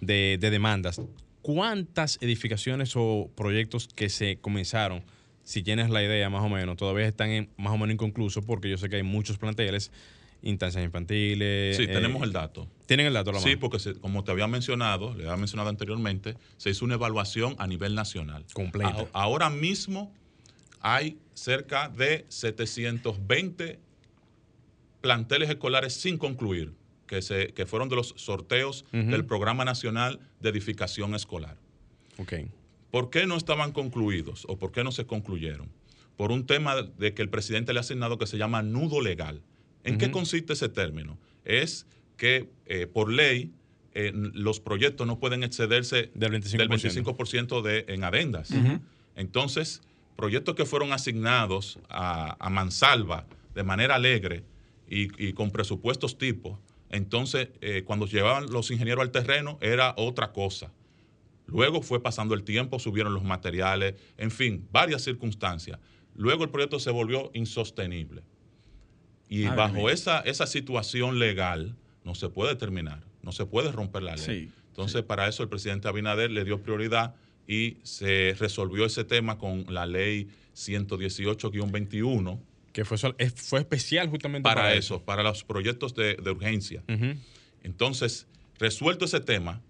de- de demandas. ¿Cuántas edificaciones o proyectos que se comenzaron, si tienes la idea más o menos, todavía están en- más o menos inconclusos? Porque yo sé que hay muchos planteles, instancias infantiles. Sí, eh, tenemos el dato. ¿Tienen el dato a la Sí, mano? porque se- como te había mencionado, le había mencionado anteriormente, se hizo una evaluación a nivel nacional. Completa. A- ahora mismo hay cerca de 720 planteles escolares sin concluir, que, se, que fueron de los sorteos del Programa Nacional de Edificación Escolar. Ok. ¿Por qué no estaban concluidos o por qué no se concluyeron? Por un tema de que el presidente le ha asignado que se llama nudo legal. ¿En qué consiste ese término? Es que eh, por ley eh, los proyectos no pueden excederse Del 25%. del 25% de, en adendas. Entonces, proyectos que fueron asignados a, a mansalva de manera alegre y, y con presupuestos tipo, entonces eh, cuando llevaban los ingenieros al terreno era otra cosa. Luego fue pasando el tiempo, subieron los materiales, en fin, varias circunstancias. Luego el proyecto se volvió insostenible. Y Madre bajo esa, esa situación legal no se puede terminar, no se puede romper la ley. Sí, Entonces, para eso el presidente Abinader le dio prioridad y se resolvió ese tema con la ley 118-21 Que fue, fue especial justamente para, para, eso, para los proyectos de, de urgencia. Entonces, resuelto ese tema,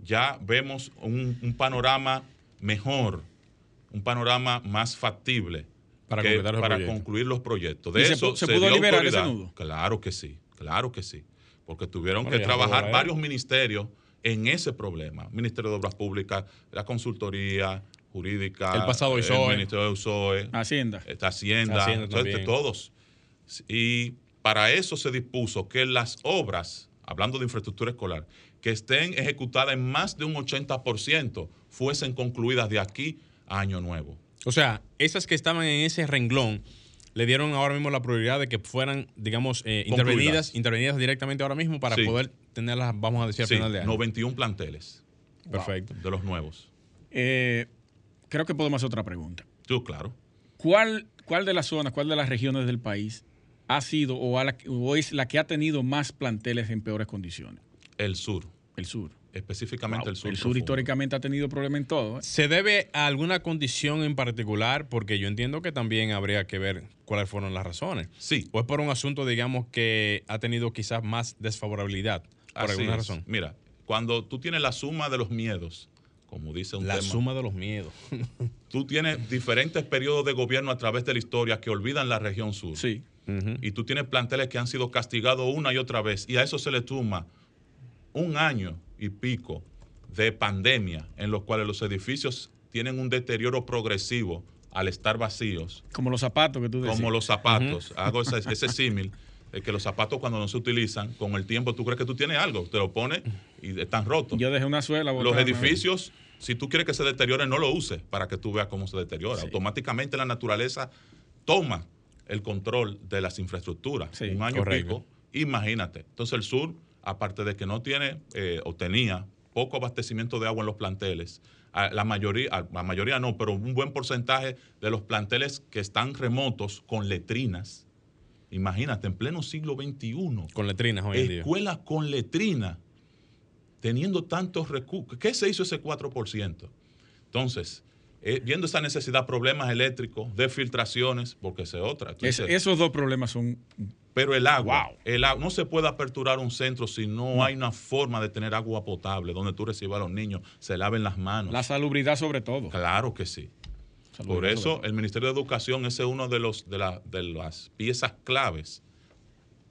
ya vemos un, un panorama mejor, un panorama más factible Para que- los para concluir los proyectos. De ¿Y se eso se pudo liberar ese autoridad. nudo? Claro que sí, claro que sí, porque tuvieron Bueno, que trabajar varios ministerios en ese problema. Ministerio de Obras Públicas, la consultoría jurídica, El pasado el. Ministerio de USOE, Hacienda. esta Hacienda, Hacienda entonces, también. todos. Y para eso se dispuso que las obras, hablando de infraestructura escolar, que estén ejecutadas en más de un 80%, fuesen concluidas de aquí a Año Nuevo. O sea, esas que estaban en ese renglón le dieron ahora mismo la prioridad de que fueran, digamos, eh, intervenidas, intervenidas directamente ahora mismo para Sí. poder tenerlas, vamos a decir, al Sí, final de año. 91 planteles Perfecto. de los nuevos. Eh, creo que podemos hacer otra pregunta. Tú, claro. ¿Cuál, ¿Cuál de las zonas, cuál de las regiones del país ha sido o, a la- o es la que ha tenido más planteles en peores condiciones? El sur, El sur. Específicamente Wow, el sur. el sur profundo. históricamente ha tenido problemas en todo. ¿eh? ¿Se debe a alguna condición en particular? Porque yo entiendo que también habría que ver cuáles fueron las razones. Sí, ¿O es por un asunto, digamos, que ha tenido quizás más desfavorabilidad por así alguna es. razón? Mira, cuando tú tienes la suma de los miedos, como dice un La tema, suma de los miedos. tú tienes diferentes periodos de gobierno a través de la historia que olvidan la región sur. Sí. Y tú tienes planteles que han sido castigados una y otra vez. Y a eso se le suma un año y pico de pandemia en los cuales los edificios tienen un deterioro progresivo al estar vacíos, Como los zapatos que tú decías. como los zapatos. Hago ese, ese símil de que los zapatos cuando no se utilizan, con el tiempo tú crees que tú tienes algo, te lo pones y están rotos. Yo dejé una suela. Los edificios, si tú quieres que se deteriore, no lo uses para que tú veas cómo se deteriora. Sí. Automáticamente la naturaleza toma el control de las infraestructuras. Sí, un año correcto. pico, imagínate. Entonces el sur, aparte de que no tiene eh, o tenía poco abastecimiento de agua en los planteles, la mayoría, la mayoría no, pero un buen porcentaje de los planteles que están remotos con letrinas. Imagínate, en pleno siglo XXI Con letrinas hoy en día. escuelas con letrina, teniendo tantos recursos. ¿Qué se hizo ese 4%? Entonces, eh, viendo esa necesidad, problemas eléctricos, de filtraciones, porque esa es otra. Es- esos dos problemas son. pero el agua, Wow. el agua, no se puede aperturar un centro si no, hay una forma de tener agua potable, donde tú recibas a los niños, se laven las manos. La salubridad sobre todo. Claro que sí. Por eso el Ministerio de Educación ese es uno de los de, la- de las piezas claves,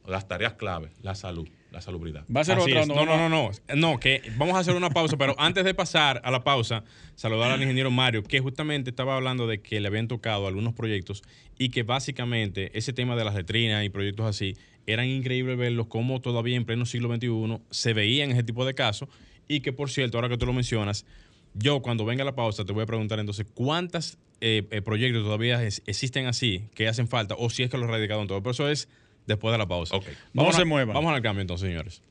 las tareas claves, la salud, la salubridad. Va a ser otra. No, no, no, no. No, que vamos a hacer una pausa, pero antes de pasar a la pausa, saludar al ingeniero Mario, que justamente estaba hablando de que le habían tocado algunos proyectos y que básicamente ese tema de las letrinas y proyectos así, eran increíbles verlos como todavía en pleno siglo XXI se veían ese tipo de casos y que, por cierto, ahora que tú lo mencionas, yo cuando venga la pausa te voy a preguntar entonces cuántos proyectos todavía es- existen así, que hacen falta, o si es que los radicaron todo. Pero eso es después de la pausa. Ok. No Vamos se a- muevan. Vamos al cambio entonces, señores.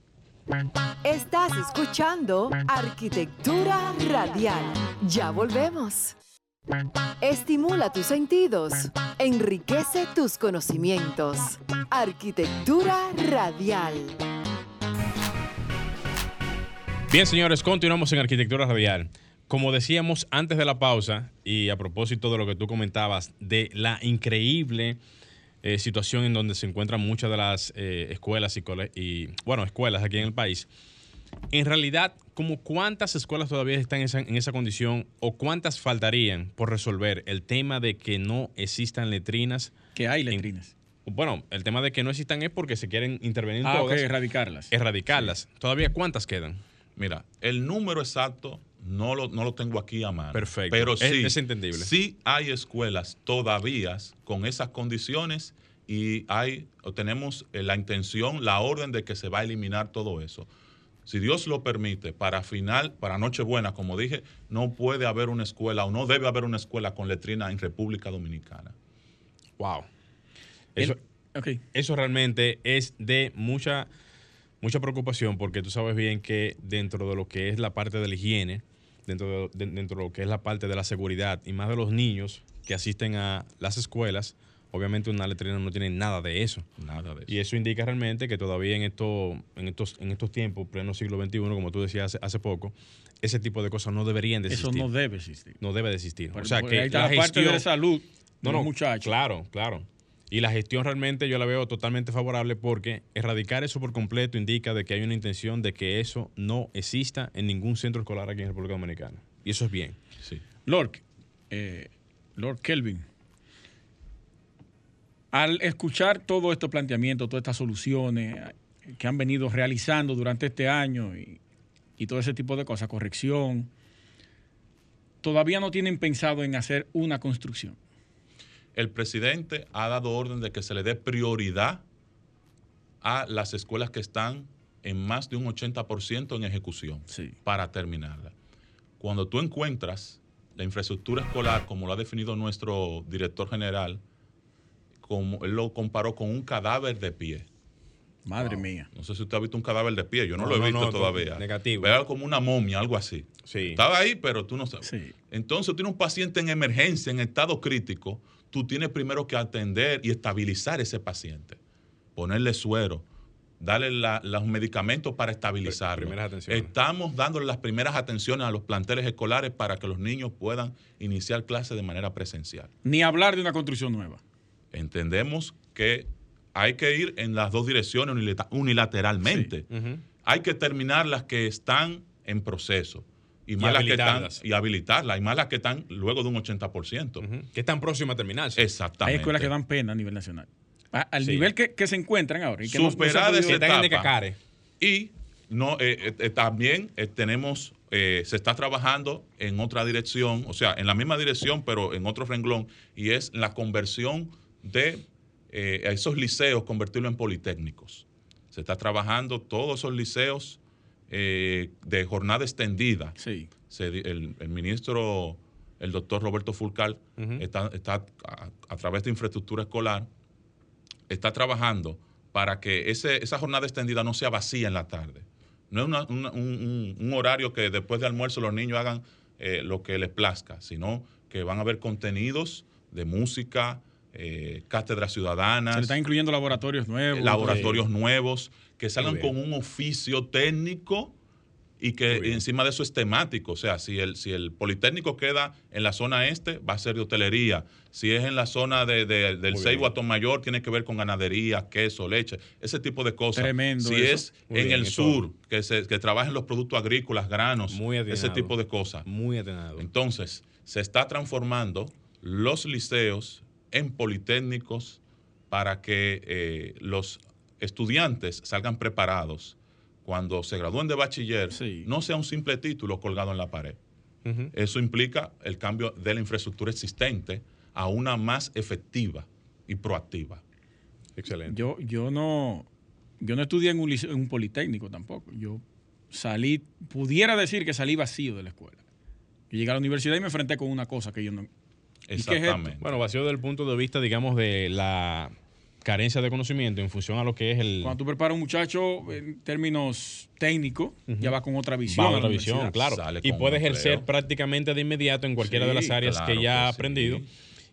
Estás escuchando Arquitectura Radial. Ya volvemos. Estimula tus sentidos, enriquece tus conocimientos. Arquitectura radial. Bien, señores, continuamos en Arquitectura Radial. Como decíamos antes de la pausa, y a propósito de lo que tú comentabas, de la increíble eh, situación en donde se encuentran muchas de las eh, escuelas y, y, bueno, escuelas aquí en el país, en realidad, como cuántas escuelas todavía están en esa, en esa condición o cuántas faltarían por resolver el tema de que no existan letrinas? Que hay en- letrinas. Bueno, el tema de que no existan es porque se quieren intervenir Ah, erradicarlas. erradicarlas. ¿Todavía cuántas quedan? Mira, el número exacto no lo, no lo tengo aquí a mano. Perfecto. Pero Es- sí, es entendible. sí hay escuelas todavía con esas condiciones y hay o tenemos eh, la intención, la orden de que se va a eliminar todo eso. Si Dios lo permite, para final, para Nochebuena, como dije, no puede haber una escuela o no debe haber una escuela con letrina en República Dominicana. Wow. El- Eso, eso realmente es de mucha, mucha preocupación porque tú sabes bien que dentro de lo que es la parte de la higiene, dentro de, de- dentro de lo que es la parte de la seguridad y más de los niños que asisten a las escuelas, obviamente una letrina no tiene nada de eso. Nada de eso. Y eso indica realmente que todavía en, esto, en, estos, en estos tiempos, pleno siglo XXI, como tú decías hace, hace poco, ese tipo de cosas no deberían de Eso existir. no debe existir. no debe de existir. O sea que ahí está la, la, parte de la salud no, no, muchachos. Claro, claro. Y la gestión realmente yo la veo totalmente favorable porque erradicar eso por completo indica de que hay una intención de que eso no exista en ningún centro escolar aquí en República Dominicana. Y eso es bien. Sí. Lord, eh, Lord Kelvin, al escuchar todo estos planteamientos, todas estas soluciones que han venido realizando durante este año y, y todo ese tipo de cosas, corrección, todavía no tienen pensado en hacer una construcción. El presidente ha dado orden de que se le dé prioridad a las escuelas que están en más de un 80% en ejecución Sí. para terminarla. Cuando tú encuentras la infraestructura escolar, como lo ha definido nuestro director general, como él lo comparó con un cadáver de pie. Madre mía. No sé si usted ha visto un cadáver de pie, yo no, No, lo he no, visto no, todavía. negativo. Era como una momia, algo así. Sí. Estaba ahí, pero tú no sabes. Sí. Entonces, tiene un paciente en emergencia, en estado crítico, tú tienes primero que atender y estabilizar ese paciente. Ponerle suero, darle la- los medicamentos para estabilizarlo. primeras atenciones. Estamos dándole las primeras atenciones a los planteles escolares para que los niños puedan iniciar clases de manera presencial. Ni hablar de una construcción nueva. Entendemos que hay que ir en las dos direcciones unilateralmente. Hay que terminar las que están en proceso. Y, Y más las que están, habilitarlas. y habilitarlas. Y más las que están luego de un 80%. Ujú. Que están próximas a terminarse. Exactamente. Hay escuelas que dan pena a nivel nacional. A- al Sí. nivel que, que se encuentran ahora. Y que no- no se etapa. Y no, eh, eh, eh, también eh, tenemos, eh, se está trabajando en otra dirección, o sea, en la misma dirección, pero en otro renglón, y es la conversión de eh, a esos liceos, convertirlo en politécnicos. Se está trabajando todos esos liceos eh, de jornada extendida. Sí. Se el, el ministro, el doctor Roberto Fulcal, está, está a, a través de infraestructura escolar, está trabajando para que ese, esa jornada extendida no sea vacía en la tarde. No es una- una- un, un- un horario que después de almuerzo los niños hagan eh, lo que les plazca, sino que van a haber contenidos de música, eh, cátedras ciudadanas, Se están incluyendo laboratorios nuevos. laboratorios nuevos, que salgan con un oficio técnico y que encima de eso es temático. O sea, si el, si el Politécnico queda en la zona este, va a ser de hotelería. Si es en la zona de, de- del Seibo. Mayor, tiene que ver con ganadería, queso, leche, ese tipo de cosas. Tremendo Si eso. es Muy en bien, el sur, que, se, que trabajen los productos agrícolas, granos, Muy ese tipo de cosas. Muy atenado. Entonces, se está transformando los liceos en politécnicos para que eh, los estudiantes salgan preparados cuando se gradúen de bachiller, Sí. no sea un simple título colgado en la pared. Eso implica el cambio de la infraestructura existente a una más efectiva y proactiva. Excelente. Yo, yo no, yo no estudié en un, liceo- en un politécnico tampoco. Yo salí, pudiera decir que salí vacío de la escuela. Yo llegué a la universidad y me enfrenté con una cosa que yo no. Qué es? Exactamente. Bueno, vacío desde el punto de vista, digamos, de la carencia de conocimiento en función a lo que es el... Cuando tú preparas a un muchacho en términos técnicos, ya va con otra visión. Va la otra visión, claro. Sale Y con puede ejercer empleo. prácticamente de inmediato en cualquiera de las áreas claro que ya ha que sí. aprendido.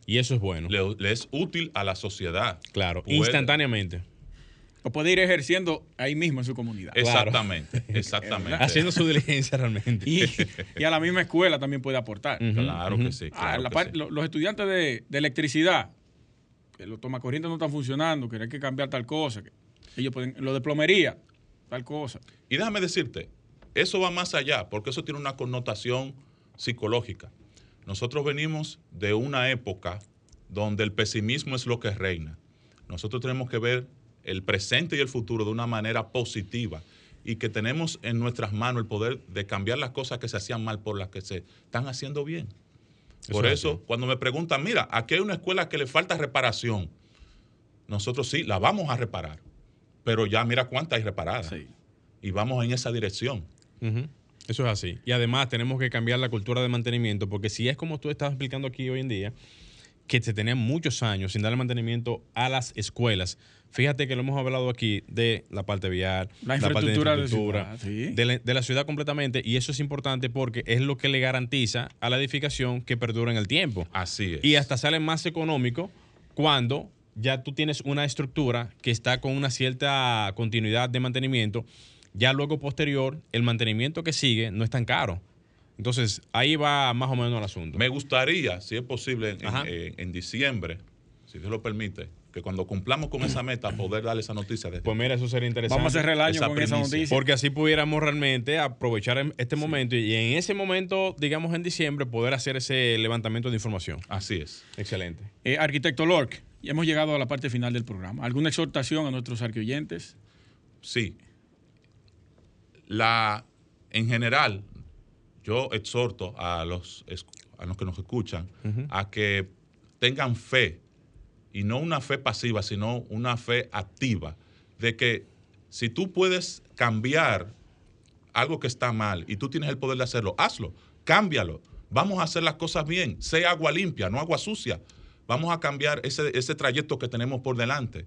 Y eso es bueno. Le, le es útil a la sociedad. claro, Puede- instantáneamente. O puede ir ejerciendo ahí mismo en su comunidad. Exactamente, exactamente. Haciendo su diligencia realmente. Y, y a la misma escuela también puede aportar. Claro que sí. Ah, claro la que par- sí. lo- Los estudiantes de, de electricidad, que los tomacorrientes no están funcionando, que hay que cambiar tal cosa. que ellos pueden, lo de plomería, tal cosa. Y déjame decirte, eso va más allá, porque eso tiene una connotación psicológica. Nosotros venimos de una época donde el pesimismo es lo que reina. Nosotros tenemos que ver el presente y el futuro de una manera positiva y que tenemos en nuestras manos el poder de cambiar las cosas que se hacían mal por las que se están haciendo bien. Por Eso cuando me preguntan, mira, aquí hay una escuela que le falta reparación, nosotros sí, la vamos a reparar, pero ya mira cuántas hay reparadas. Sí. Y vamos en esa dirección. Eso es así. Y además tenemos que cambiar la cultura de mantenimiento, porque si es como tú estás explicando aquí hoy en día, que se tenían muchos años sin darle mantenimiento a las escuelas. Fíjate que lo hemos hablado aquí de la parte vial, La parte infraestructura de infraestructura, ciudad, sí. de, la, de la ciudad completamente, y eso es importante porque es lo que le garantiza a la edificación que perdura en el tiempo. Así es. Y hasta sale más económico cuando ya tú tienes una estructura que está con una cierta continuidad de mantenimiento. Ya luego posterior, el mantenimiento que sigue no es tan caro. Entonces, ahí va más o menos el asunto. Me gustaría, si es posible, en, Ajá. en- en diciembre, si Dios lo permite, que cuando cumplamos con esa meta, poder darle esa noticia. Desde Pues mira, eso sería interesante. Vamos a cerrar el año Esa con esa noticia. Porque así pudiéramos realmente aprovechar este momento y en ese momento, digamos en diciembre, poder hacer ese levantamiento de información. Así es. Excelente. Eh, arquitecto Lork, ya hemos llegado a la parte final del programa. ¿Alguna exhortación a nuestros arqueoyentes? Sí. La, en general, yo exhorto a los, a los que nos escuchan a que tengan fe, y no una fe pasiva, sino una fe activa, de que si tú puedes cambiar algo que está mal y tú tienes el poder de hacerlo, hazlo, cámbialo. Vamos a hacer las cosas bien, sea agua limpia, no agua sucia. Vamos a cambiar ese, ese trayecto que tenemos por delante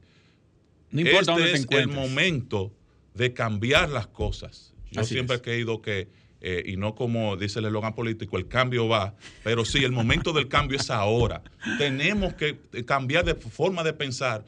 No importa este dónde te es el encuentres. momento de cambiar las cosas. Yo Así siempre he creído que, eh, y no como dice el eslogan político, el cambio va, pero sí, el momento del cambio es ahora. Tenemos que eh, cambiar de forma de pensar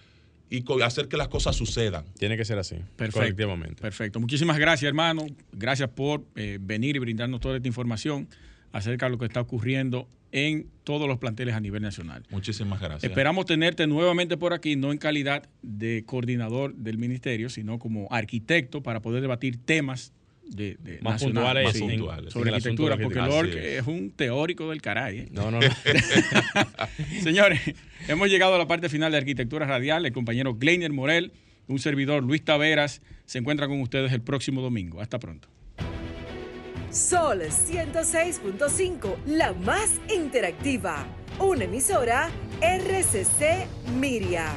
y hacer que las cosas sucedan. Tiene que ser así. Perfecto. Colectivamente. Perfecto. Muchísimas gracias, hermano. Gracias por eh, venir y brindarnos toda esta información acerca de lo que está ocurriendo en todos los planteles a nivel nacional. Muchísimas gracias. Esperamos tenerte nuevamente por aquí, no en calidad de coordinador del ministerio, sino como arquitecto para poder debatir temas de, de Más nacionales, puntuales Más puntuales. sobre en arquitectura, porque Así es. es un teórico del caray. ¿eh? No, no, no. Señores, hemos llegado a la parte final de Arquitectura Radial. El compañero Gleiner Morel, un servidor Luis Taveras, se encuentra con ustedes el próximo domingo. Hasta pronto. Sol 106.5, la más interactiva. Una emisora RCC Miria.